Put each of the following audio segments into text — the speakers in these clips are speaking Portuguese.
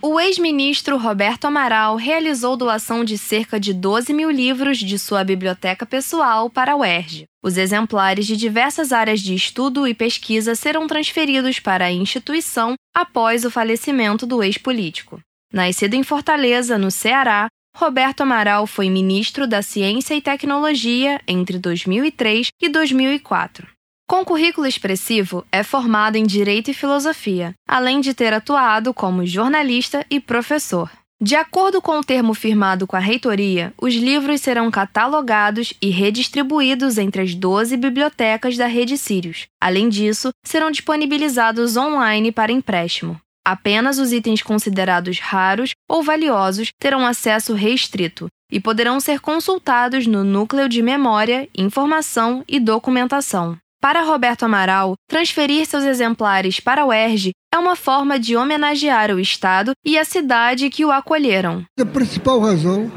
O ex-ministro Roberto Amaral realizou doação de cerca de 12 mil livros de sua biblioteca pessoal para a UERJ. Os exemplares de diversas áreas de estudo e pesquisa serão transferidos para a instituição após o falecimento do ex-político. Nascido em Fortaleza, no Ceará, Roberto Amaral foi ministro da Ciência e Tecnologia entre 2003 e 2004. Com currículo expressivo, é formado em Direito e Filosofia, além de ter atuado como jornalista e professor. De acordo com o termo firmado com a reitoria, os livros serão catalogados e redistribuídos entre as 12 bibliotecas da rede Sirius. Além disso, serão disponibilizados online para empréstimo. Apenas os itens considerados raros ou valiosos terão acesso restrito e poderão ser consultados no Núcleo de Memória, Informação e Documentação. Para Roberto Amaral, transferir seus exemplares para o ERJ é uma forma de homenagear o Estado e a cidade que o acolheram. A principal razão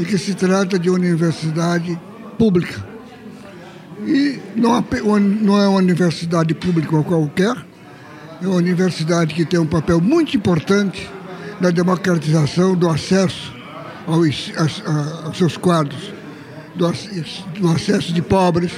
é que se trata de uma universidade pública. E não é uma universidade pública qualquer, é uma universidade que tem um papel muito importante na democratização do acesso aos, aos seus quadros, do acesso de pobres,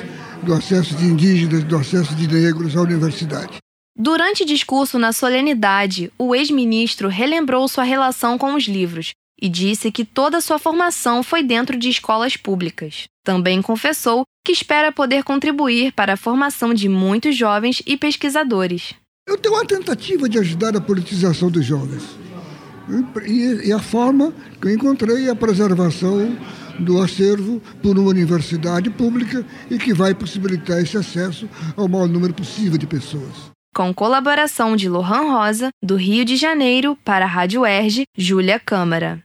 do acesso de indígenas, do acesso de negros à universidade. Durante discurso na solenidade, o ex-ministro relembrou sua relação com os livros e disse que toda sua formação foi dentro de escolas públicas. Também confessou que espera poder contribuir para a formação de muitos jovens e pesquisadores. Eu tenho uma tentativa de ajudar a politização dos jovens. E, a forma que eu encontrei é a preservação do acervo por uma universidade pública e que vai possibilitar esse acesso ao maior número possível de pessoas. Com colaboração de Lohan Rosa, do Rio de Janeiro, para a Rádio Erge, Júlia Câmara.